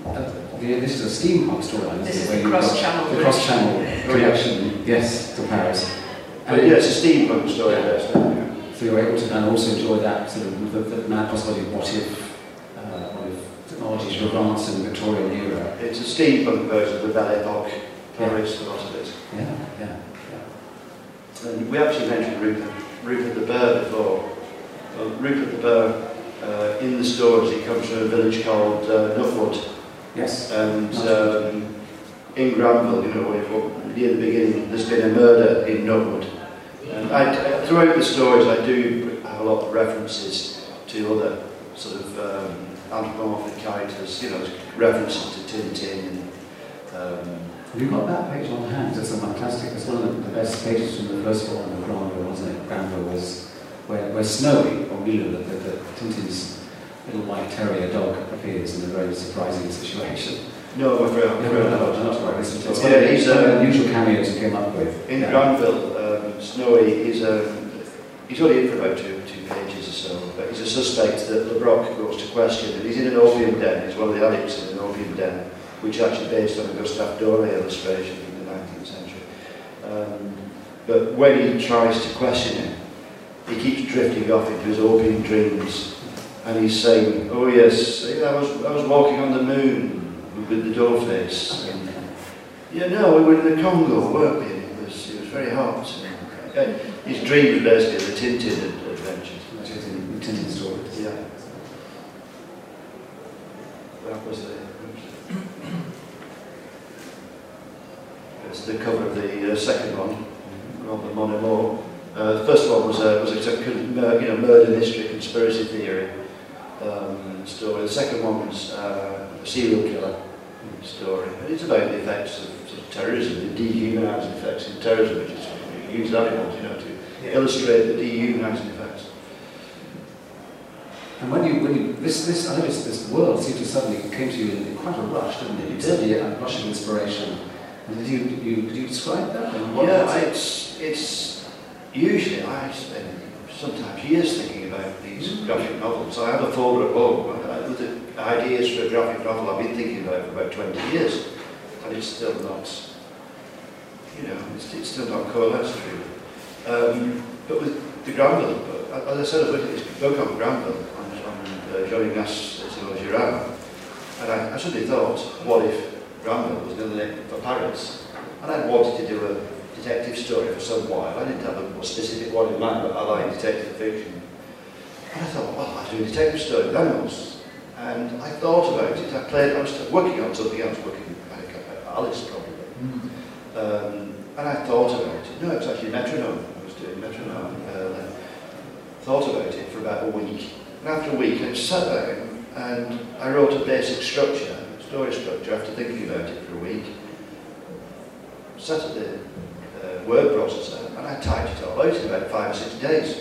uh, the, this is a steampunk storyline, This isn't is it? Where the cross-channel The cross-channel Oh, yeah. connection, yes, to Paris. And But yeah, it's a steampunk story Yeah. there. So, So you're able to kind of also enjoy that sort of the, the mad possibility of what if, uh, what if technology in the Victorian era. It's a steampunk version of the Belle Epoque Paris, a lot of it. Yeah, yeah, yeah. And we actually mentioned Rupert, Rupert the Bear before. Well, Rupert the Bear, uh, in the stories, he comes from a village called uh, Nutwood. Yes. And um, in Grandville, you know, near the beginning, there's been a murder in Nutwood. And I, I- throughout the stories, I do have a lot of references to other sort of um, anthropomorphic characters, you know, references to Tintin and um, Have you got that page on hand? It's a fantastic, it's one of the, the best pages from the first one of Grandville, wasn't it? Grandville was where, where Snowy, or Milou, the, the, Tintin's little white terrier dog, appears in a very surprising situation. no, I'm afraid, I'm Never afraid heard not. of it, not to worry. It's, it's Yeah, one of the- he's, the uh, unusual cameos you came up with. In Yeah. Grandville, um, Snowy is a, he's only in for about two, two pages or so, but he's a suspect that LeBrock goes to question, and he's in an opium den, he's one of the addicts in an opium den, which is actually based on a Gustave Doré illustration from the 19th century. Um, but when he tries to question him, he keeps drifting off into his opium dreams, and he's saying, oh yes, I was, I was walking on the moon with the door face, and yeah, no, we were in the Congo, weren't we? It was, it was very hot. And, uh, his dream was basically the Tintin ad- adventures. Which is in the Tintin stories. Yeah. That was the. It's the cover of the uh, second one, Robert Mon Amour. Uh, the first one was a, was a sort of con- mur- you know, murder mystery, conspiracy theory um, story. The second one was uh, a serial killer story. And it's about the effects of, sort of terrorism, the dehumanising effects of terrorism, which is use animals, you know, to illustrate the dehumanising effects. And when you, when you, this, this, I noticed this world seemed to suddenly came to you in, quite a rush, didn't it? You It suddenly had a rush of inspiration. Did you, you, could you describe that? Yeah, it's, it's usually I spend sometimes years thinking about these graphic novels. I have a folder at home with the ideas for a graphic novel I've been thinking about for about 20 years, and it's still not, you know, it's, it's still not coalesced really. Um, but with the Grandville book, as I said, I was looking at this book on Grandville, on, on uh, Jean-Ignace Girard, and I, I suddenly thought, what if Grandville was going to for Paris. And I wanted to do a detective story for some while. I didn't have a specific one in mind, but I like detective fiction. And I thought, well, I'll do a detective story with animals. And I thought about it. I played, I was working on something else, working at Alice probably. Mm. Um, and I thought about it. No, it was actually metronome. I was doing metronome. Uh, thought about it for about a week. And after a week, I sat down and I wrote a basic structure, story structure, after thinking about it for a week. Sat at the uh, word processor and I typed it all out in about five or six days.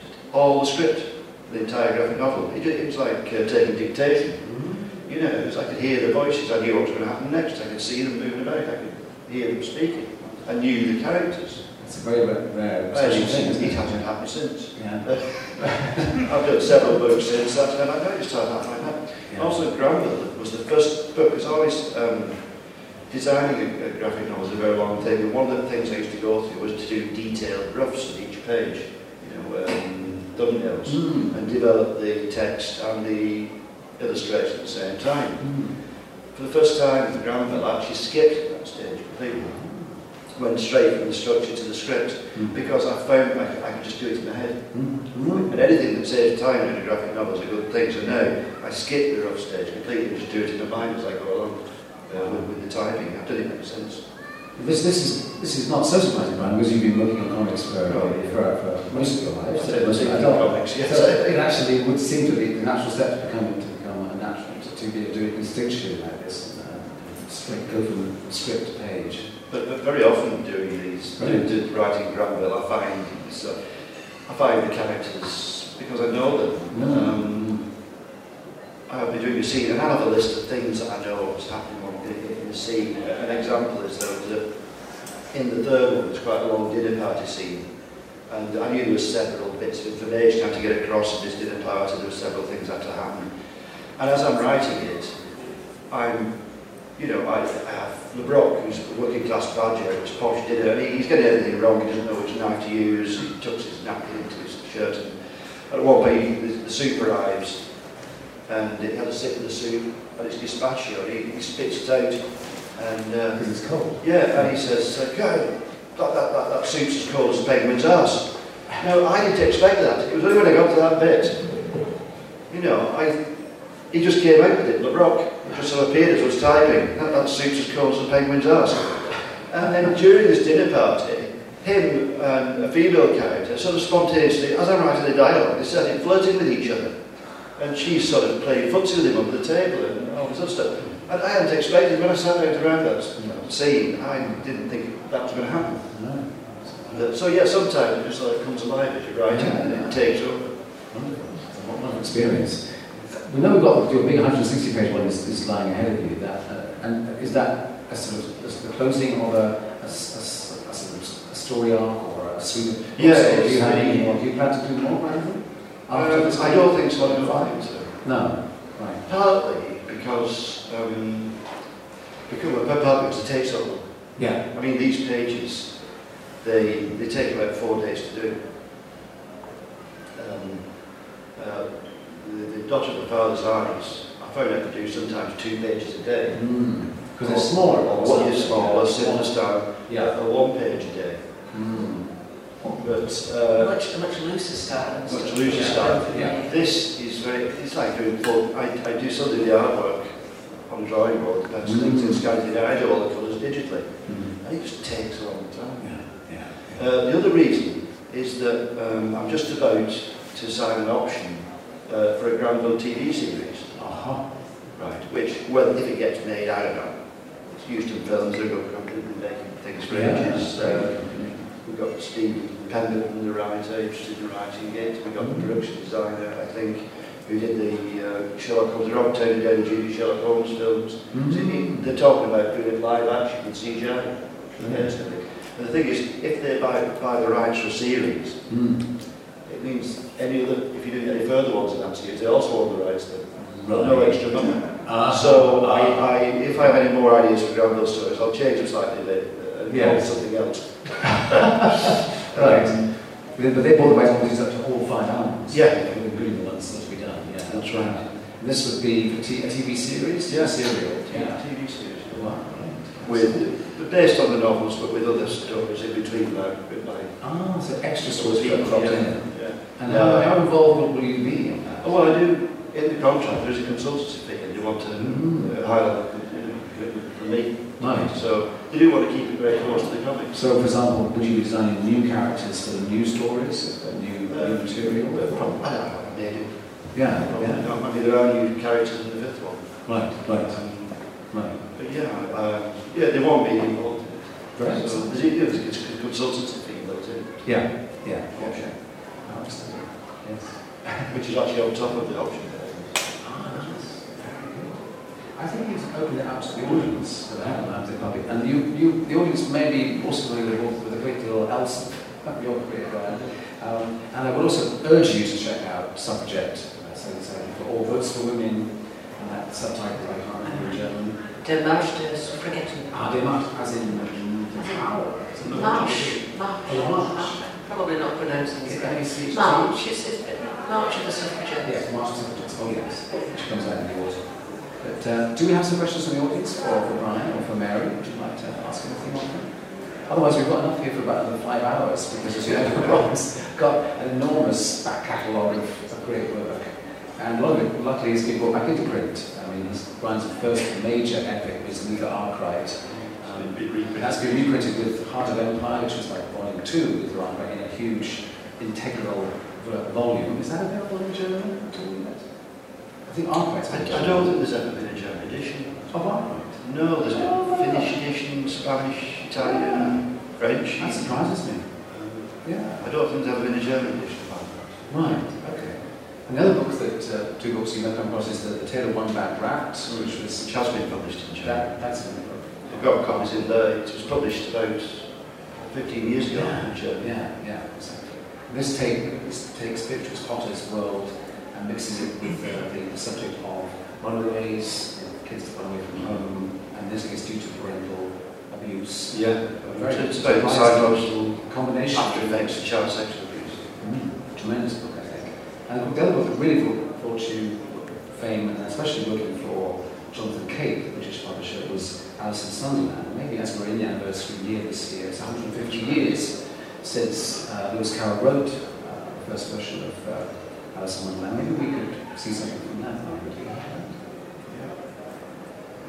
Just all the script, the entire graphic novel. It, it was like uh, taking dictation. Mm-hmm. You know, it was, I could hear the voices, I knew what was going to happen next, I could see them moving about, I could hear them speaking. I knew the characters. It's a very rare, rare thing. It hasn't happened since. Yeah. I've done several books since that, and I noticed how that might happen. Yeah. Also, Grandville was the first book. It's always um, designing a, a graphic novel is a very long thing, and one of the things I used to go through was to do detailed roughs of each page, you know, um, thumbnails, mm. and develop the text and the illustration at the same time. Mm. For the first time, Grandville actually skipped that stage completely went straight from the structure to the script mm. because I found I, I could just do it in my head. Mm. And anything that saves time in a graphic novel is a good thing. So now I skip the rough stage completely and just do it in my mind as I go along uh, with, with, the typing. I've done it ever since. This, this is this is not so surprising, Bryan, because you've been working on comics for, oh, for, for, most of your life. So, most of comics, yes. so it actually would seem to be the natural step to become to become a natural to, to be doing instinctually like this, and, uh, go from script to page. But, but very often doing these, right. do, writing Grandville, I find so I find the characters because I know them. Mm. Um, I'll be doing a scene and I have a list of things that I know what's happening in, in the scene. An example is there was a, in the third one, it's quite a long dinner party scene. And I knew there were several bits of information I had to get across at this dinner party, there were several things that had to happen. And as I'm writing it, I'm you know, I, I have LeBrock, who's a working class badger, it's posh dinner, and he's getting everything wrong, he doesn't know which knife to use, he tucks his napkin into his shirt, and at one point the, the soup arrives, and he had a sip of the soup, and it's gazpacho, and he, he spits it out, and... Uh, because it's cold. Yeah, and he says, uh, God, that, that, that, that soup's as cold as a penguin's ass. No, I didn't expect that. It was only when I got to that bit. You know, I, he just came out with it, LeBrock just sort of appeared as I was typing. That, that suits as cold as a penguin's ass. And then during this dinner party, him and a female character sort of spontaneously, as I'm writing the dialogue, they started flirting with each other. And she sort of played footsie with him under the table and all this other stuff. And I hadn't expected, when I sat down around that scene, I didn't think that was going to happen. No. So yeah, sometimes it just like comes alive as you're writing and it takes over. Wonderful experience. We know we've got your big 160 page one is, is lying ahead of you. That, uh, and is that a sort of a, the closing of a, a, a, a, sort of a story arc or a suite of Yeah, do you have any more? Do you plan to do more um, I don't think so. I don't think so. No, right. Partly because um, because partly because it takes so long. Yeah. I mean, these pages, they they take about four days to do. Um, uh, the, the Dotter of the father's eyes, I found I could do sometimes two pages a day. Because mm. they're smaller ones. One is smaller, simple style, yeah. a one page a day. Mm. But uh, much, much looser style. Much looser yeah. style. Yeah. This is very, it's like doing full, I, I do some of the artwork on drawing board, that's mm. things in Scandinavia, I do all the colours digitally. Mm. And it just takes a long time. Yeah. Yeah. Uh, the other reason is that um, I'm just about to sign an option uh, for a Grandville TV series. Uh-huh. Right, which, well, if it gets made, I don't know. It's used in films, they've got completely making things for yeah. ages. Uh, we've got Steve Pemberton, the writer, interested in writing it. We've got the mm-hmm. production designer, I think, who did the uh, Sherlock Holmes, the Rob Tony Down Judy Sherlock Holmes films. Mm-hmm. So they're talking about doing it live action with CGI. Mm-hmm. And the thing is, if they buy, buy the rights for series, mm it means any other, if you do any further ones in series, they also own the rights to right. no extra money. Uh, so uh, I, I, if I have any more ideas for Grandville stories, I'll change them slightly a bit and yeah. something else. right. Um, but they bought the rights on these up to all five albums. Yeah. Including the ones that we done. Yeah. That's right. And this would be a TV series? Yeah. Serial. Yeah. TV series. with, based on the novels, but with other stories in between written by Ah, so extra stories people. cropped in. Yeah. And how, how involved will, will you be in that? Oh, well, I do, in the contract, there's a consultancy fee, and you want to Mm. uh, highlight the you know, me. Right. So they do want to keep it very close to the comics. So, for example, would you be designing new characters for the new stories, for new, new material? But probably, I don't know, maybe, Yeah, probably yeah. not. Maybe there are new characters in the fifth one. Right, right, Um, right. but yeah, um, yeah, they want me involved. Right. So there's, a- there's a consultancy fee built in, Yeah, yeah, okay. I. Yes. which is actually on top of the option. Ah, nice. Very good. I think he's opened it up to the audience, but I haven't allowed the public. And you, you, the audience may be also familiar with, with a great deal of Elson, your career, Bryan. Um, and I would also urge you to check out Suffragette, uh, so it's, uh, for all votes for women, and that subtitle I can't remember in German. Der Marsch der Suffragetten. Ah, they march as in um, the power. March. March. Oh, March. Probably not pronouncing it Can right. you? March. Is it March of the Suffragettes? Yes, March of the Suffragettes. Oh, yes. Which comes out in the autumn. But uh, do we have some questions from the audience, or for Bryan, or for Mary? Would you like to ask anything of them? Otherwise, we've got enough here for about another five hours, because as you know, Bryan's got an enormous back catalogue of, of great work. And a lot of it, luckily, has been brought back into print. I mean, his, Bryan's first major epic was Luther Arkwright. Um, it has been reprinted with Heart of Empire, which was like volume two with Arkwright in a huge integral volume. Is that available in German at all yet? I think Arkwright's I, been I don't think there's ever been a German edition. Of Arkwright? No, there's been Finnish edition, Spanish, Italian, French. That surprises me. Um, Yeah. I don't think there's ever been a German edition of that. Right, okay. And the other book that, uh, two books you may come across is The, the Tale of One Bad Rat, which was, Which has been published in German. that, that's the book. I've got copies in there. It was published about 15 years ago in German. Yeah, yeah, exactly. This, take, this takes Beatrix Potter's world and mixes it with uh, the subject of runaways, you know, kids that run away from home, and this is due to parental abuse. Yeah. A very It's about the psychological combination. after effects of child sexual abuse. Mm, tremendous book, I think. And the other book that really brought, brought you fame, and especially looking for Jonathan Cape, the British publisher, was Alice in Sunderland. Maybe as we're in the anniversary year this year, it's 150 years since uh, Lewis Carroll wrote uh, the first version of uh, Alice in Wonderland. Maybe we could see something from that. Margaret.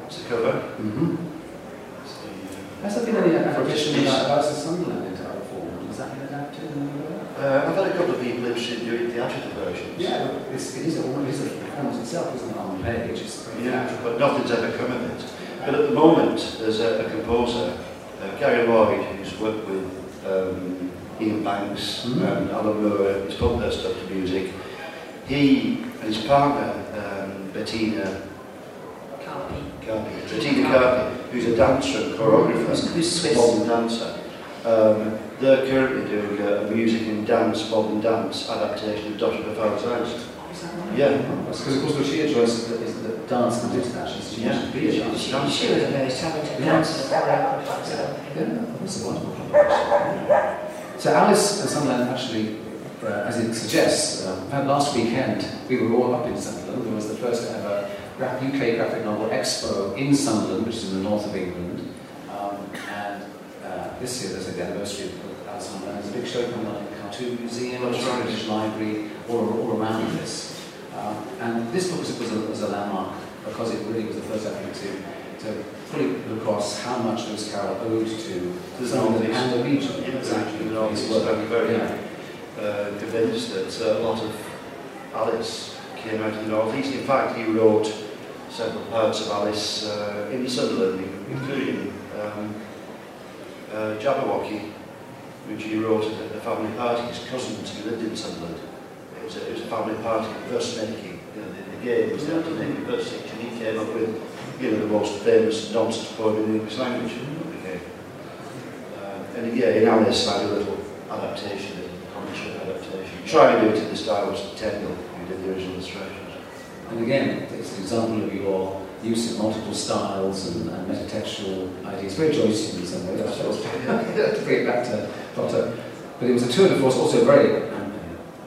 What's the cover? Mm-hmm. Has there been any adaptation of Alice in Sunderland into other form? Has that been adapted in any way? Uh, I've had a couple of people interested in doing theatrical versions. Yeah, it's, it is a, it is a performance itself, isn't it, on the page? It's Yeah, but nothing's ever come of it. But at the moment, there's a, a composer, uh, Gary Lloyd, who's worked with um, Iain Banks Mhm. and Alan Moore, he's put their stuff to music. He and his partner, um, Bettina Carpi. Carpi, Bettina Carpi, who's a dancer and choreographer, Who's Swiss. modern dancer. Um, they're currently doing a, a music and dance, modern dance adaptation of Dr. Bafal's House. Is that right? Yeah. Because of course what she enjoys is, is the dance comes into that. She's, she Yeah. wants to be a She, dancer. she was a very talented dancer, so. Yeah, that's a wonderful combination. So Alice and Sunderland actually, uh, as it suggests, uh, last weekend we were all up in Sunderland. There was the first ever UK graphic novel expo in Sunderland, which is in the north of England. Uh, this year there's the anniversary of and There's a big show coming up in the Cartoon Museum, That's the. British Library, all, all around this. Um, and this book was, was, a, was a landmark because it really was the first effort to, to fully put across how much Lewis Carroll owed to The Northeast. and the region. Yeah, exactly. the Northeast. work. I'm very Yeah. uh, convinced that uh, a lot of Alice came out of the North East. In fact, he wrote several parts of Alice uh, in the Sunderland, including um, uh, Jabberwocky, which he wrote at the family party. His cousins who lived in Sunderland. It was a, it was a family party, verse making. You know, the, the game was there to make the verse and he came up with you know, the most famous nonsense poem in the English language. Okay. Uh, and yeah, in Alice, I had a little adaptation, a comic adaptation. Try and do it in the style of Tenniel, who did the original illustrations. And again, it's an example of your use of multiple styles and, and metatextual ideas. Very Joycean in some ways, suppose. to bring it back to Dotter. But it was a tour de force, also very um,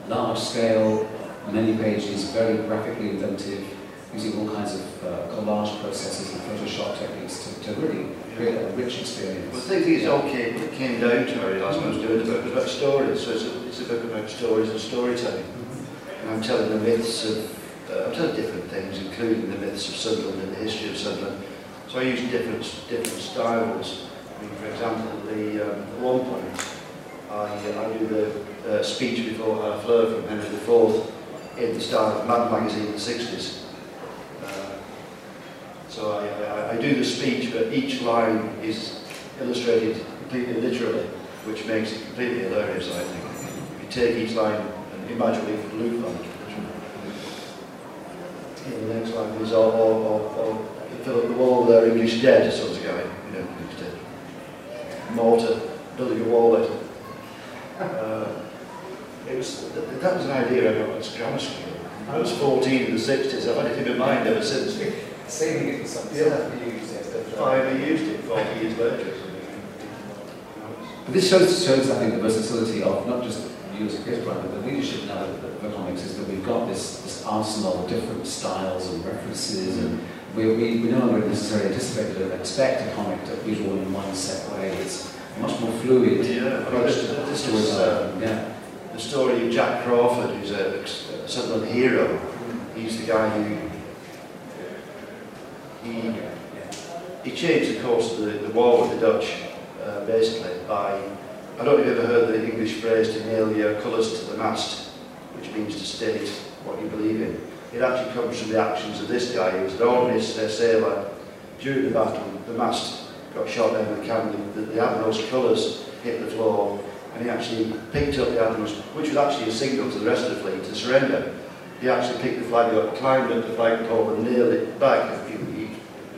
large scale, many pages, very graphically inventive, using all kinds of uh, collage processes and Photoshop techniques to, to really create a rich experience. Well, I think it's okay. It came down to I was doing the book. About stories, so it's a, it's a book about stories and storytelling. And I'm telling the myths of, I'm telling different things, including the myths of Sunderland and the history of Sunderland. So I use different different styles. I mean, for example, the um, at one point, I, uh, I do the uh, speech before Harfleur from Henry IV in the style of Mad Magazine in the 60s. Uh, so I, I, I do the speech, but each line is illustrated completely literally, which makes it completely hilarious, I think. You take each line and imagine it from Luke on yeah, the next line is, or, or, or, or fill up the wall with our English dead, sort of guy, you know, English dead. Mortar, building a wall later. Uh, it was, that, that was an idea I got at grammar school. I was 14 in the 60s, I've had it in my mind ever since. Saving it for something. Yeah. you use it. I only used it 40 years later. But this shows, shows, I think, the versatility of not just you as a creative writer, but the leadership now of the comics is that we've got this, this arsenal of different styles and references, and we, we, we no longer necessarily anticipate or expect a comic to be drawn in one set way. It's a much more fluid Yeah, I mean, this, this is uh, yeah. the story of Jack Crawford, who's a, a Sunderland hero. He's the guy who he, he changed the course of the, the war with the Dutch, uh, basically, by, I don't know if you've ever heard the English phrase to nail your colours to the mast, which means to state what you believe in. It actually comes from the actions of this guy, who was an uh, sailor. During the battle, the mast got shot down with a cannon, the, the Admiral's colours hit the floor, and he actually picked up the Admiral's, which was actually a signal to the rest of the fleet to surrender. He actually picked the flag up, climbed up the flagpole and nailed it back. He, he,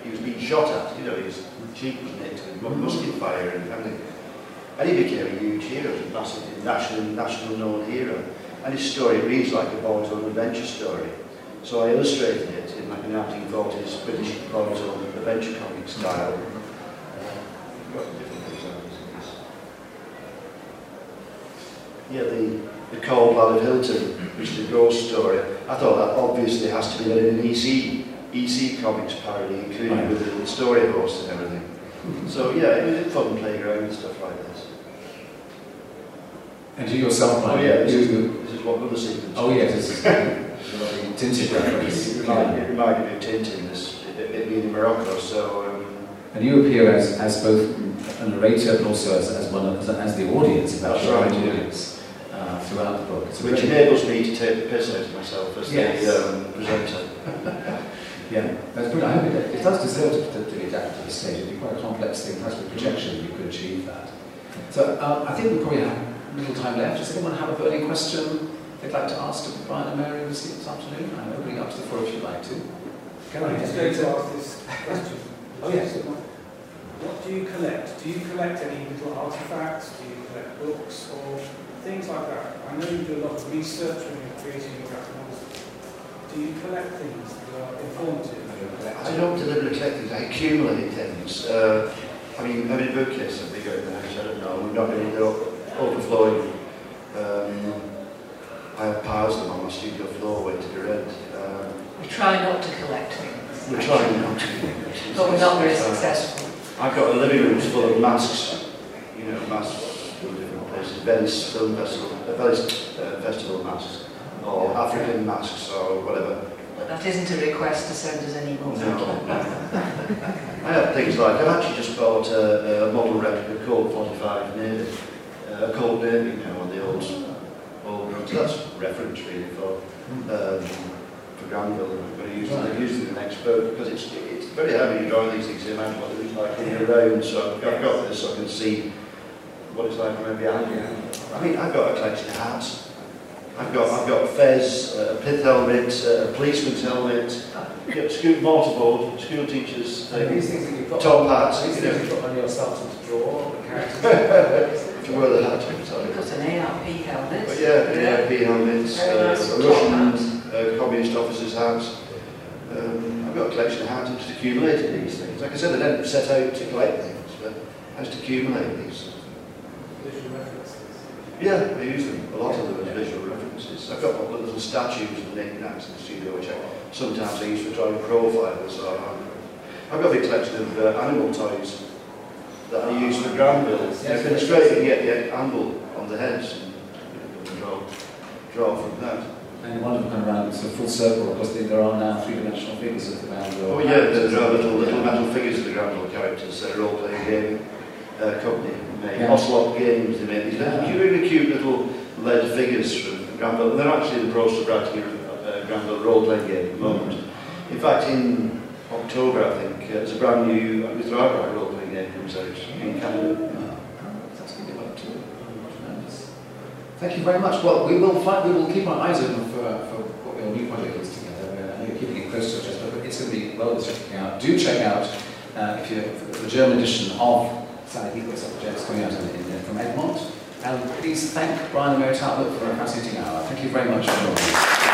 he was being shot at, you know, his cheek was nicked with musket fire and everything. And he became a huge hero, a massive national, national known hero. And his story reads like a boy's own adventure story. So I illustrated it in like a 1940s British boy's own adventure comic style. Uh, got different examples of this. Yeah, the, the Cold Blood of Hylton, which is a ghost story. I thought that obviously has to be done in an EC, EC comics parody, including Right. with the story horse and everything. So yeah, it was a fun playground and stuff like this. And you yourself, Oh yeah, this you, is, this is of the sequence. oh yes, this is a Tintin reference. It reminded, it reminded me of Tintin, this, it, being in Morocco, so um, And you appear as, as both a narrator and also as, as one of, as, as the audience, about your right, own yeah. uh, throughout the book. It's which enables me to take the piss out of myself as Yes. the um, presenter. Yeah, that's brilliant. I hope it, it does deserve to, to, to be adapted to the stage. It'd be quite a complex thing, perhaps with projection you could achieve that. So uh, I think we probably have little time left. Does anyone have a burning question they'd like to ask to Bryan and Mary this, this afternoon? I'm opening up to the floor if you'd like to. Can I'm just going to ask this question. Oh, yes. What do you collect? Do you collect any little artifacts? Do you collect books or things like that? I know you do a lot of research when you're creating your graphic novels. Do you collect things that are informative? I don't deliberately collect things, I accumulate things. Uh, I mean, how many bookcases have we got in the house? I don't know. We've not really got overflowing. Um, I have piles of them on my studio floor waiting to be read. Um, We try not to collect things. we're trying not to. But we're not very successful. I've got a living room full of masks, you know, masks from different places, Venice Film Festival, uh, Venice uh, Festival masks, or African masks, or whatever. But that isn't a request to send us any more. No, I have things like, I've actually just bought a, a model replica Colt 45 Navy, uh, a Colt Navy, you know, on the old, old guns. That's reference really for, um, for Grandville. I'm going to use it, use it in the next because it's, it's very heavy. Drawing these things, imagine what it looks like in around. So I've got, got this so I can see what it's like from behind you. I mean, I've got a collection of hats. I've got, I've got a fez, a pith helmet, a policeman's helmet, yeah, school mortarboard, school teachers, And thing. these things that you've got, Top hats, these you things know. you've got when you're to draw the characters. If wear the hat, I'm sorry. We've got an ARP helmet. But yeah, yeah, B helmets, Very uh, nice a top Russian uh, communist officer's hats. Um, I've got a collection of hats and just accumulated these things. Like I said, I didn't set out to collect things, but I just accumulate these. Visual references. Yeah, I use them. A lot of them as visual references. I've got a of little statues and knickknacks in the studio, which I sometimes I use for drawing profiles. Or, I've got a big collection of uh, animal toys that I use for Grandville. Yes, Yes, yes. it's great. You can get the animal on the heads and draw, draw from that. And wonderful kind of round, sort a full circle, because there are now three-dimensional figures of the Grandville. Oh yeah, there are little, little metal figures of the Grandville characters. They're a role-playing game uh, company. Made. Yeah. Ocelot Games, they made these little, Yeah. really cute little lead figures from Grandville. And they're actually in the process of writing a uh, Grandville role-playing game at the moment. In fact, in October, I think, uh, there's a brand new Mr. Arkwright role-playing comes out in Canada. That's good about too. Tremendous. Thank you very much. Well, we will find, we will keep our eyes open for, for what your new project is together. Uh, I know you're keeping it close to us, but it's going to be well worth checking out. Do check out uh, if you the German edition of Sally Heathcote's projects coming out in, in, from Egmont. And please thank Bryan and Mary Talbot for a fascinating hour. Thank you very much for joining us.